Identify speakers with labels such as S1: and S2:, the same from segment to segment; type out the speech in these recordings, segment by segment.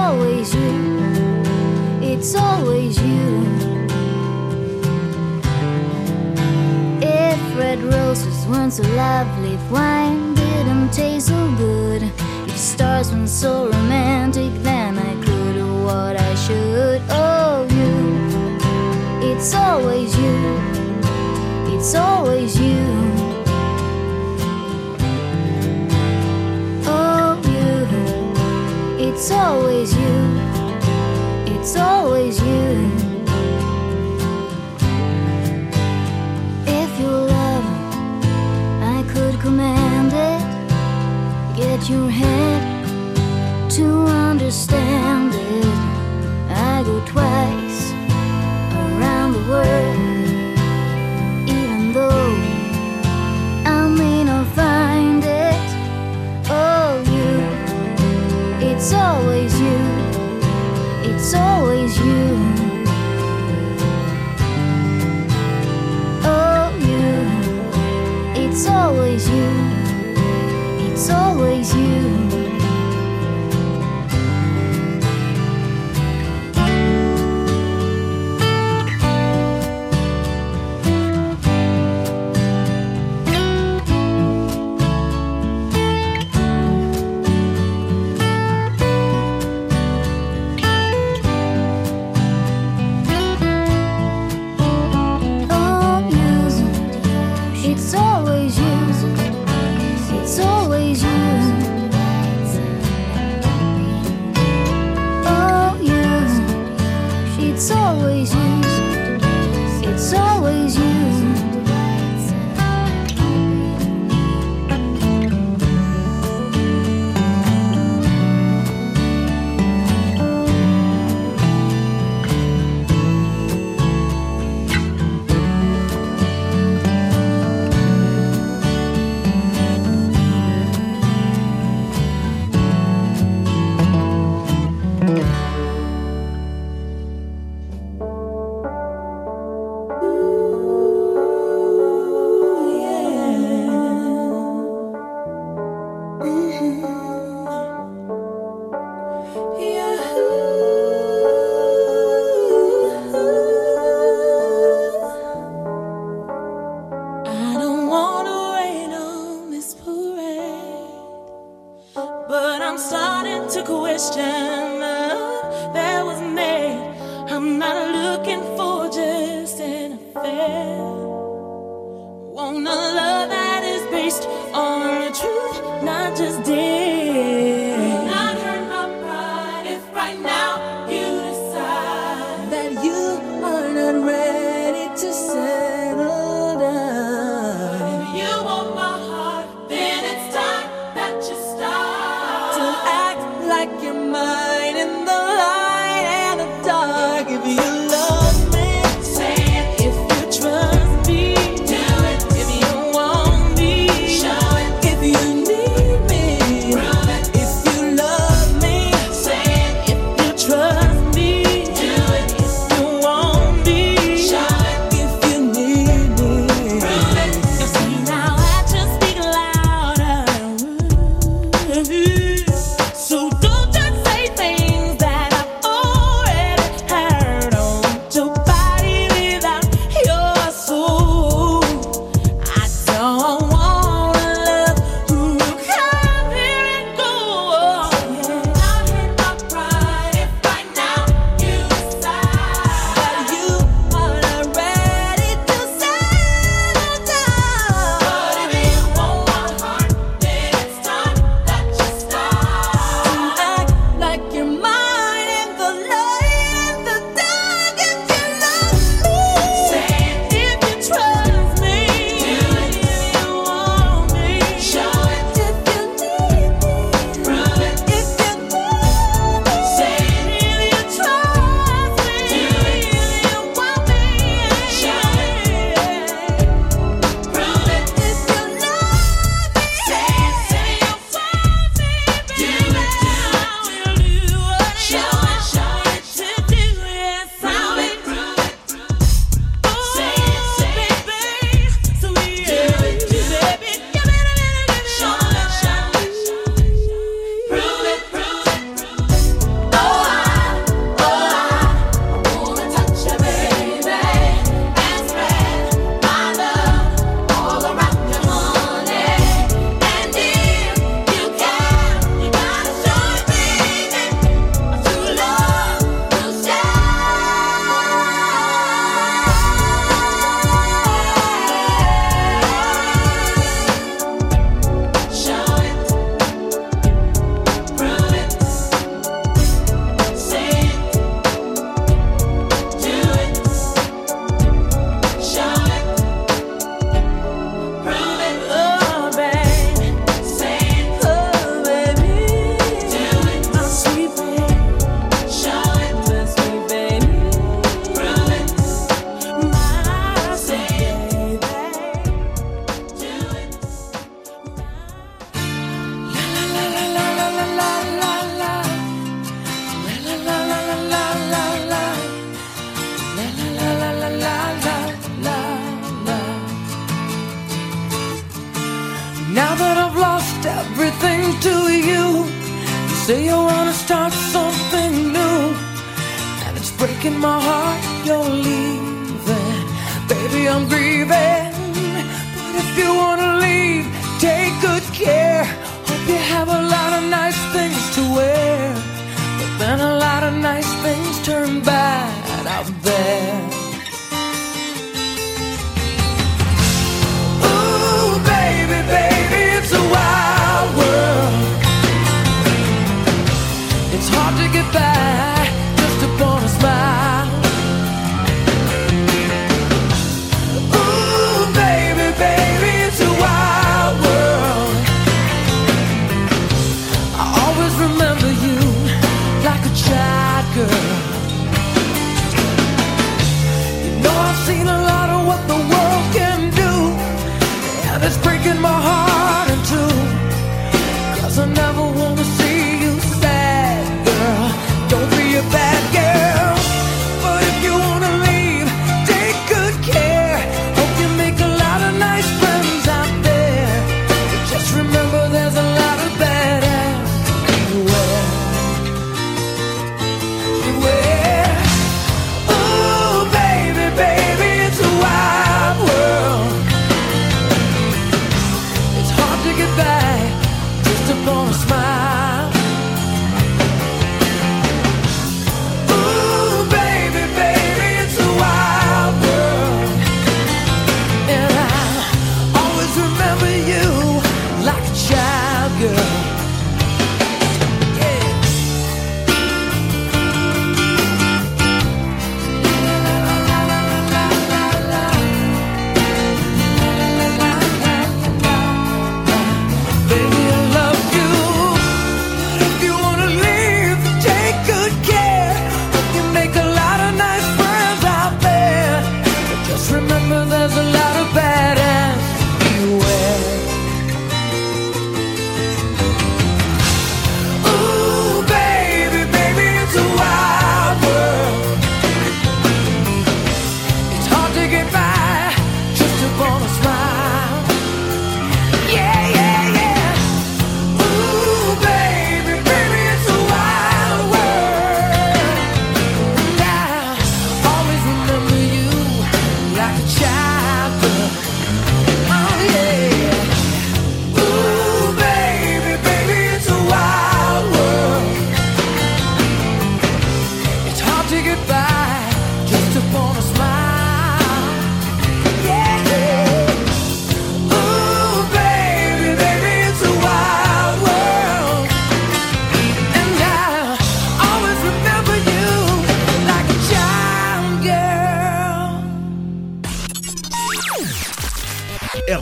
S1: always you. It's always you. If red roses weren't so lovely, if wine didn't taste so good, if stars weren't so romantic, then I could do what I should. Oh, you. It's always you. It's always you. It's always you, it's always you. If you love, I could command it. Get your head to understand it. I go twice.
S2: 所谓幸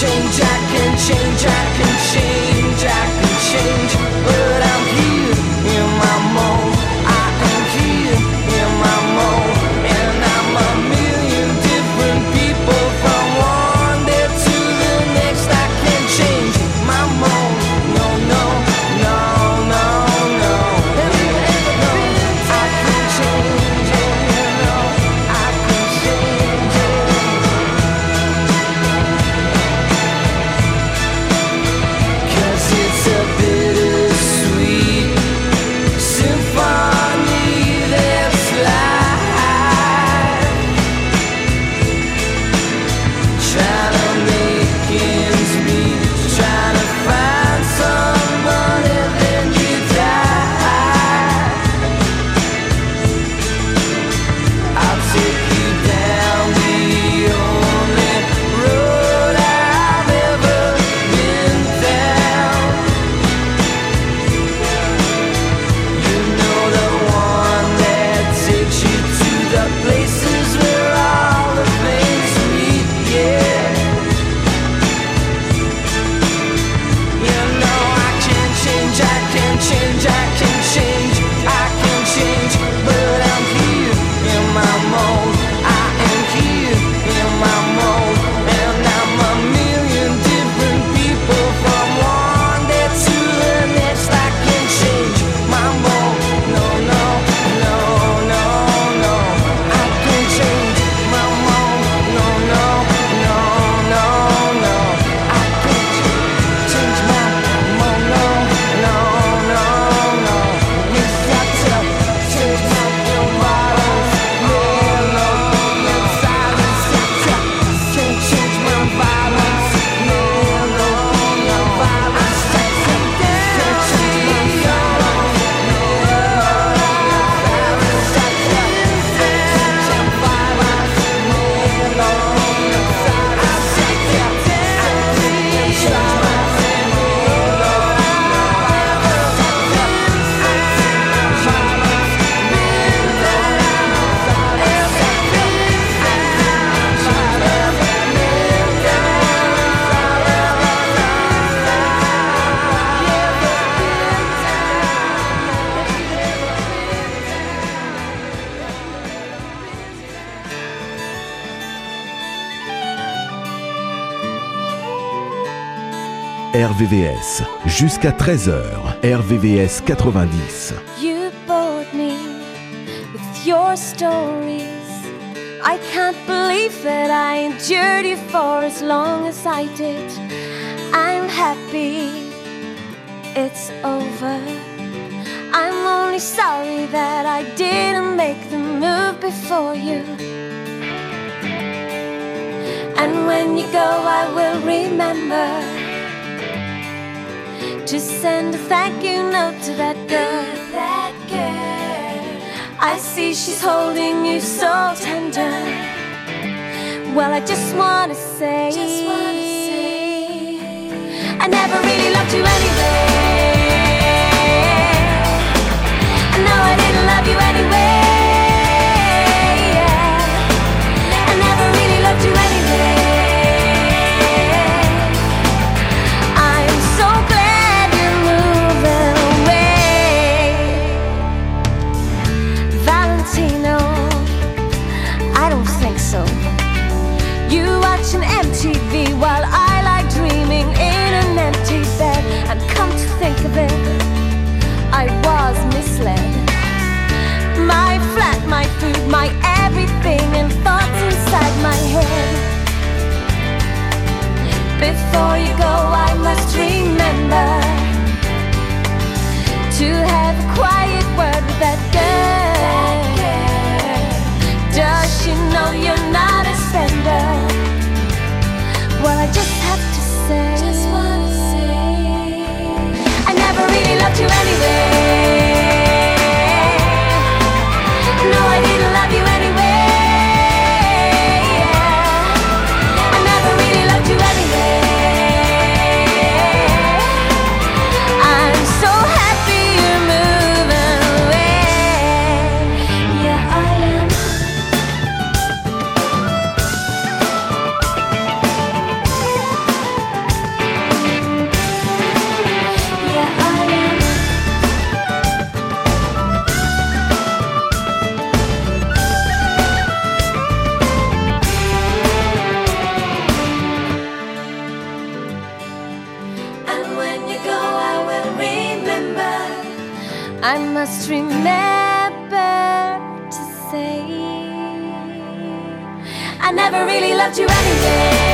S3: change, I can change, I can change, I can change. Oh.
S4: RVVS. Jusqu'à 13h, RVVS 90.
S5: You bought me with your stories. I can't believe that I endured you for as long as I did. I'm happy it's over. I'm only sorry that I didn't make the move before you. And when you go, I will remember send a thank you note to that girl. That girl. I see she's holding you so tender. Well, I just wanna say, just wanna say. I never really loved you anyway. Really loved you anyway.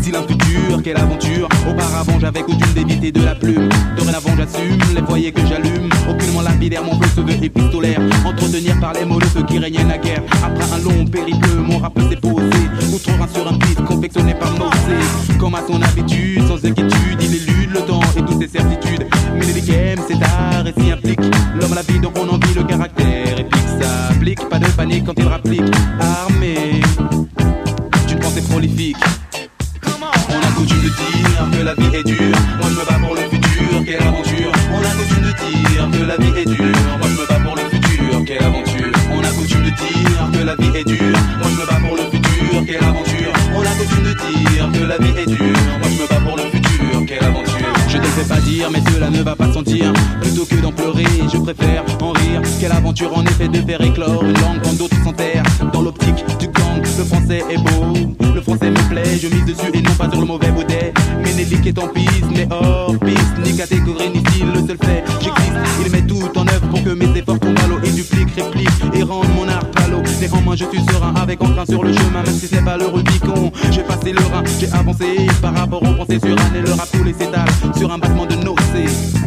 S6: Style un futur, quelle aventure. Auparavant j'avais coutume d'éviter de la plume, dorénavant j'assume les foyers que j'allume. Aucunement lapidaire, mon feu les mots le feu qui. Après un long périple, mon rap s'est posé. Outre un sur un beat confectionné par Mosé. Comme à son habitude, sans inquiétude, il élude le temps et toutes ses certitudes. Mais les game, c'est art et s'y implique. L'homme à la vie, donc on en vit le caractère épique. Ça applique, pas de panique quand il rapplique. Armé Plutôt que d'en pleurer, je préfère en rire. Quelle aventure en effet de faire éclore une langue quand d'autres s'enterrent. Dans l'optique du gang, le français est beau. Le français me plaît, je mise dessus et non pas sur le mauvais baudet. Ménélique est en piste, mais hors piste. Ni catégorie ni style, le seul fait, j'existe. Il met tout en œuvre pour que mes efforts tombent à l'eau. Il duplique, réplique et rende mon art palo. Néanmoins, je suis serein avec entrain sur le chemin, même si ce n'est pas le Rubicon. J'ai passé le rein, j'ai avancé par rapport aux pensées sur un et le rap coulé s'étale sur un battement de nocées.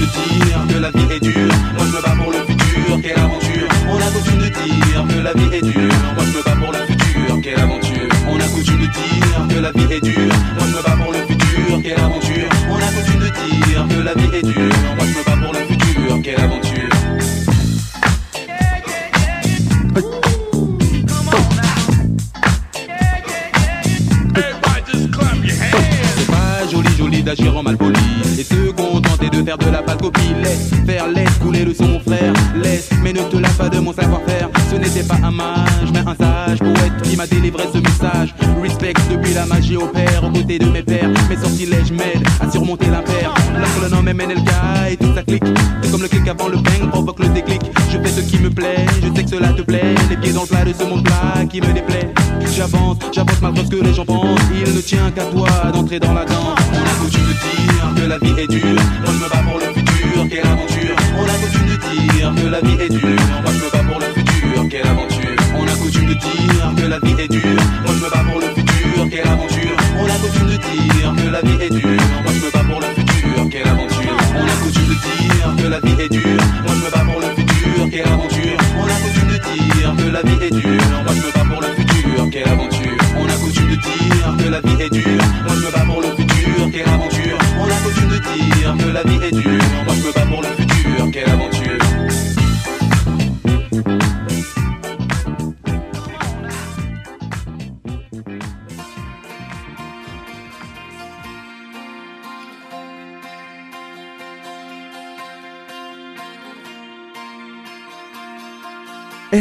S6: Coutume de dire que la vie est dure. Moi je me bats pour le futur, quelle aventure. On a coutume de dire que la vie est dure. Moi je me bats pour le futur, quelle aventure. On a coutume de dire que la vie est dure. Moi je me bats pour le futur, quelle aventure. On a coutume de dire que la vie est dure. Depuis la magie au père Aux côtés de mes pères, mes sortilèges m'aident À surmonter l'impair Lorsque le nom est MNLK et tout ça clique. C'est comme le clic avant le bang provoque le déclic. Je fais ce qui me plaît, je sais que cela te plaît. Les pieds dans le plat de ce monde plat qui me déplaît. J'avance, j'avance malgré ce que les gens pensent. Il ne tient qu'à toi d'entrer dans la danse. On a coutume de dire que la vie est dure. Moi je me bats pour le futur, quelle aventure. On a coutume de dire que la vie est dure. Moi je me bats pour le futur, quelle aventure. On a coutume de dire que la vie est dure. Moi je me bats pour le dire que la vie est dure. Moi je me bats pour le futur, quelle aventure. On a coutume de dire que la vie est dure. Moi je me bats pour le futur, quelle aventure. On a coutume de dire que la vie est dure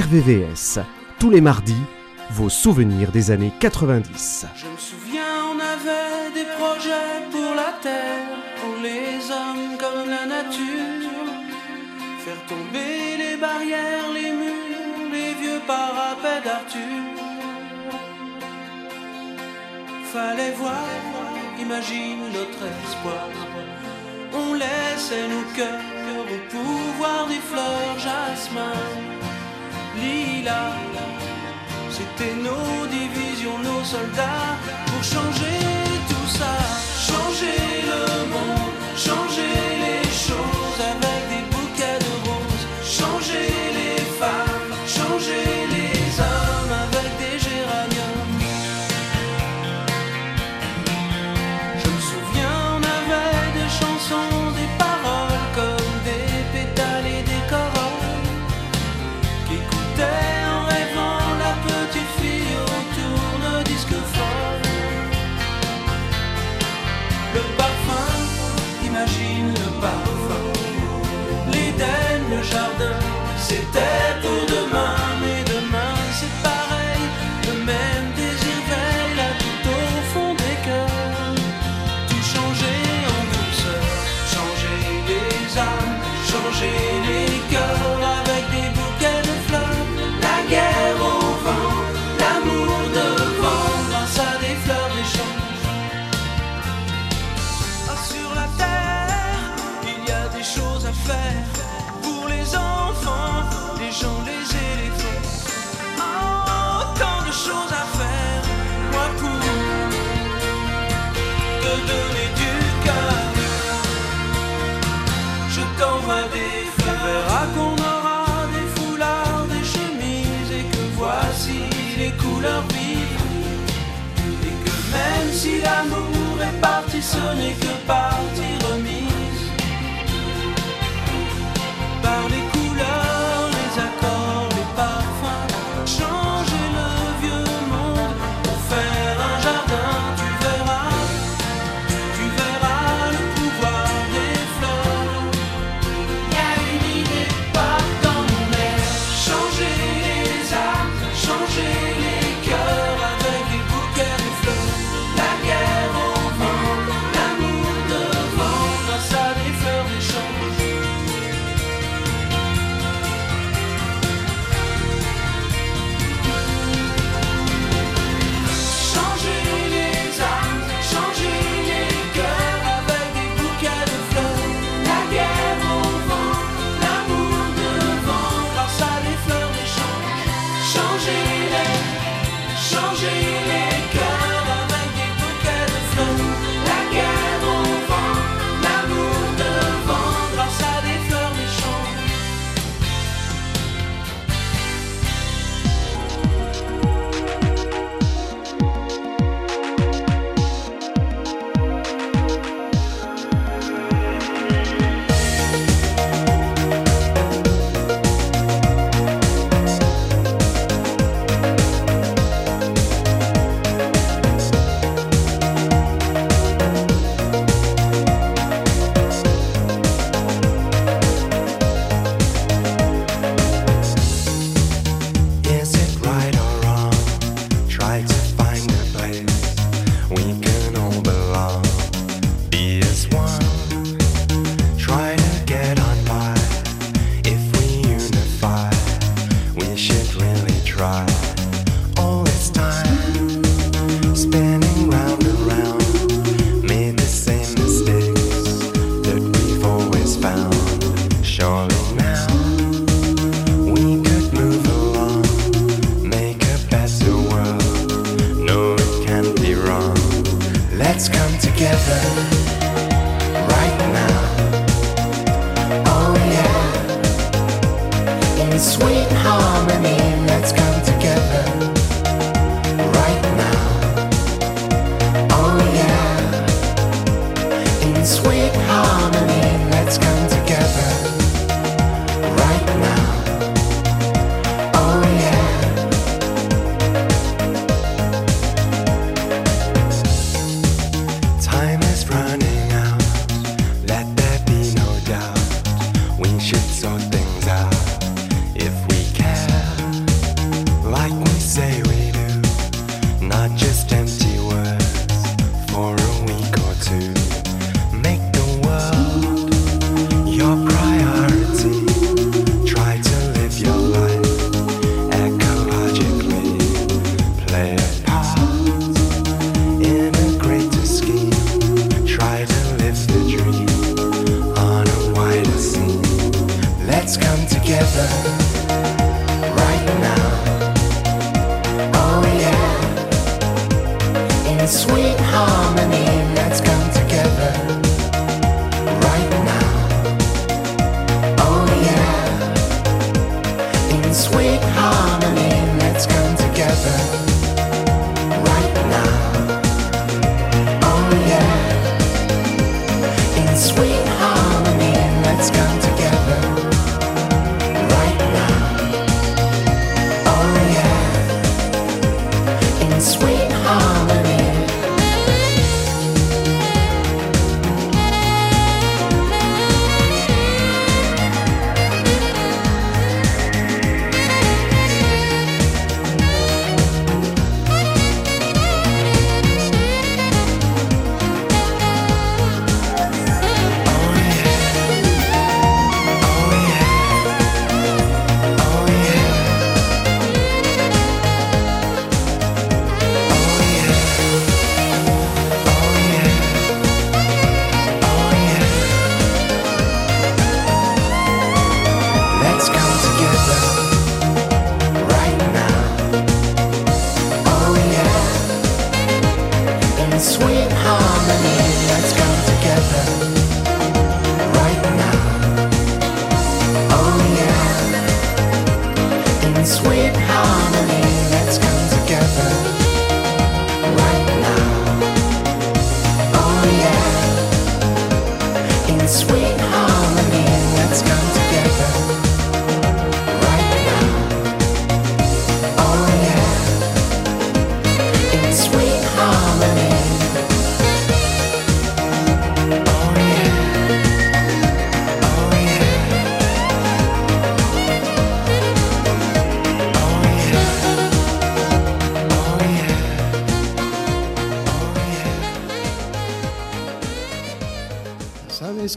S7: RVVS, tous les mardis, vos souvenirs des années 90.
S8: Je me souviens, on avait des projets pour la terre, pour les hommes comme la nature. Faire tomber les barrières, les murs, les vieux parapets d'Arthur. Fallait voir, imagine notre espoir. On laissait nos cœurs au pouvoir des fleurs jasmin, C'était nos divisions, nos soldats pour changer tout ça, changer c'était les couleurs vives. Et que même si l'amour est parti, ce n'est que
S9: partir.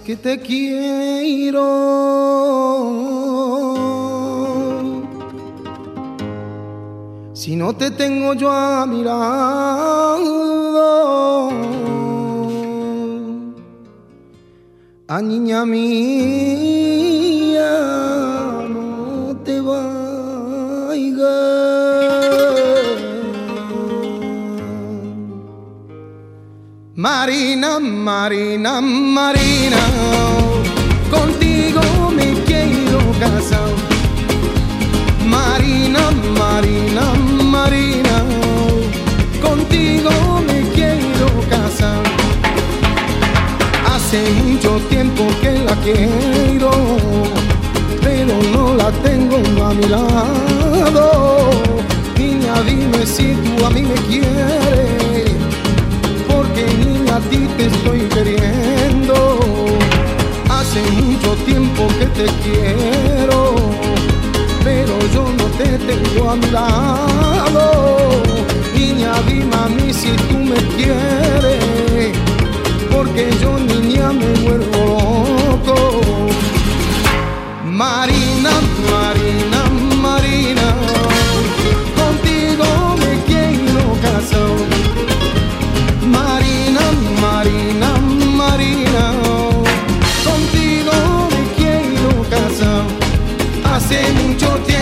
S10: Que te quiero. Si no te tengo yo a mi lado, a niña mía, no te vayas. Marina, Marina, Marina, contigo me quiero casar. Marina, Marina, Marina, contigo me quiero casar. Hace mucho tiempo que la quiero, pero no la tengo a mi lado. Niña, dime si tú a mí me quieres porque niña a ti te estoy queriendo. Hace mucho tiempo que te quiero, pero yo no te tengo a mi lado. Niña, dime a mí si tú me quieres, porque yo niña me vuelvo loco. Marina, Marina, Hace mucho tiempo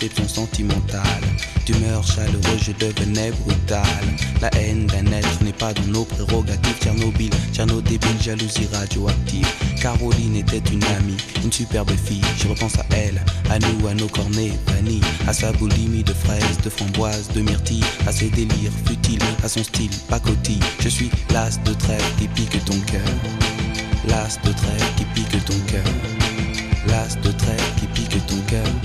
S11: déception sentimentale. D'humeur chaleureuse, je devenais brutal. La haine d'un être n'est pas dans nos prérogatives. Tchernobyl, Tcherno débile, jalousie radioactive. Caroline était une amie, une superbe fille. Je repense à elle, à nous, à nos cornets vanille, à sa boulimie de fraises, de framboises, de myrtilles, à ses délires futiles, à son style pacotille. Je suis l'as de trêve qui pique ton cœur. L'as de trêve qui pique ton cœur. L'as de trêve qui pique ton cœur.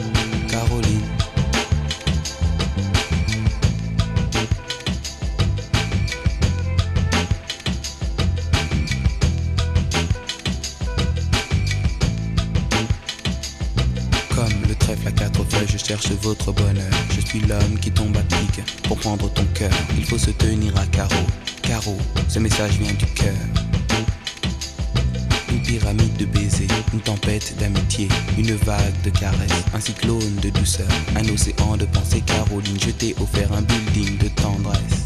S11: Cherche votre bonheur. Je suis l'homme qui tombe à pic pour prendre ton cœur. Il faut se tenir à carreau. Carreau, ce message vient du cœur. Une pyramide de baisers, une tempête d'amitié, une vague de caresses, un cyclone de douceur, un océan de pensée. Caroline, je t'ai offert un building de tendresse.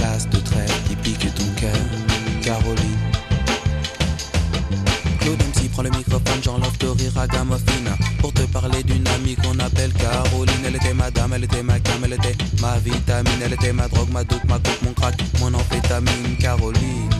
S11: L'as de trêve qui pique ton cœur. Caroline. Claude MC prend le microphone, j'enlève de rire à Gamofina Pour te parler d'une amie qu'on appelle Caroline Elle était ma dame, elle était ma cam, elle était ma vitamine Elle était ma drogue, ma dope, ma coke, mon crack, mon amphétamine Caroline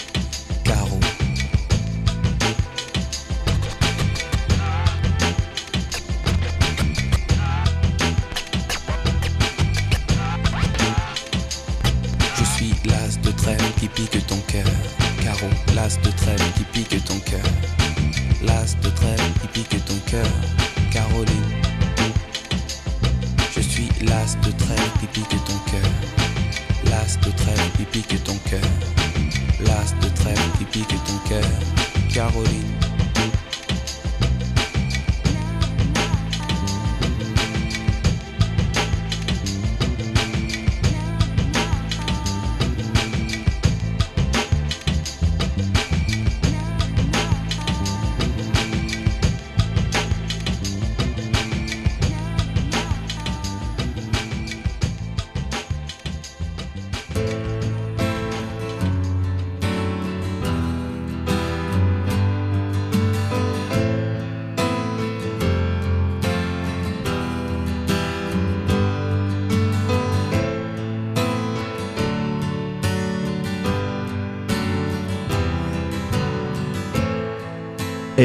S11: l'as de trêve qui pique ton cœur. L'as de trêve qui pique ton cœur. Caroline. Je suis l'as de trêve qui pique ton cœur. L'as de trêve qui pique ton cœur. L'as de trêve qui pique ton cœur. Caroline.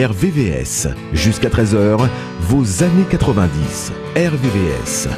S12: RVVS. Jusqu'à 13h, vos années 90. RVVS.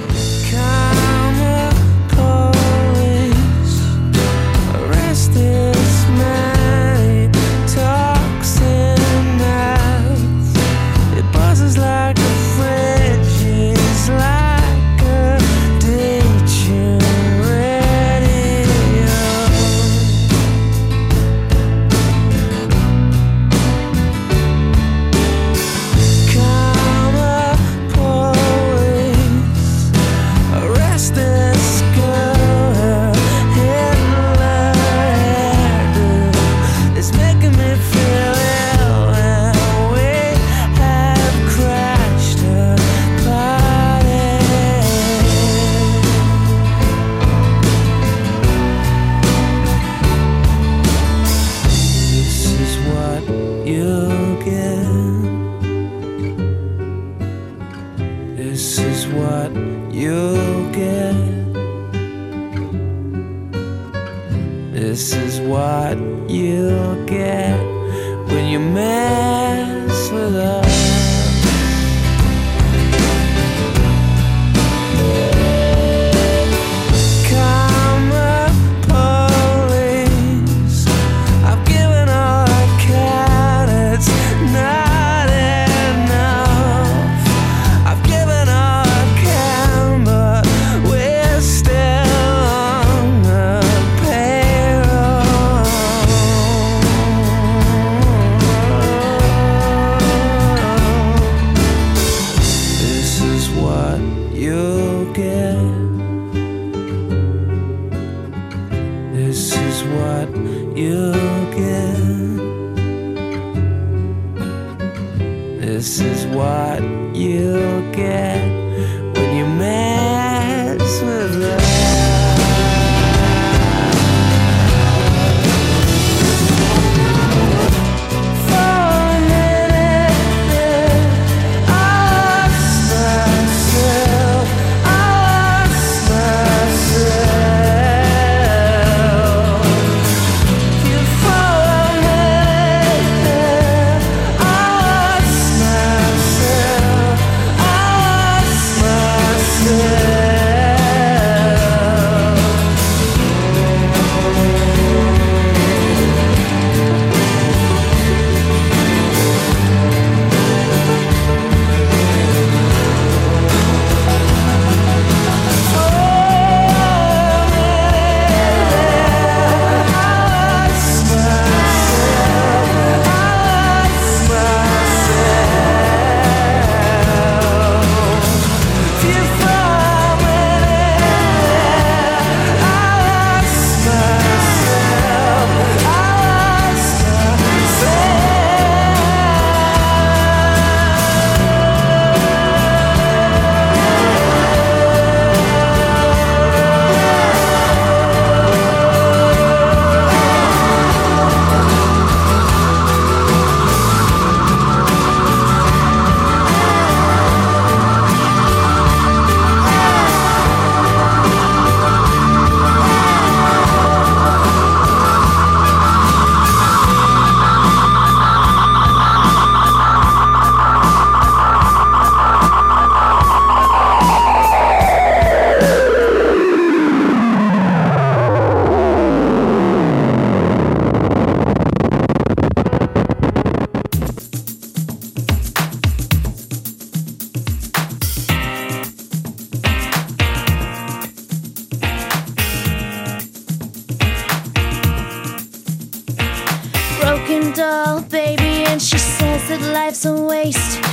S5: Life's a waste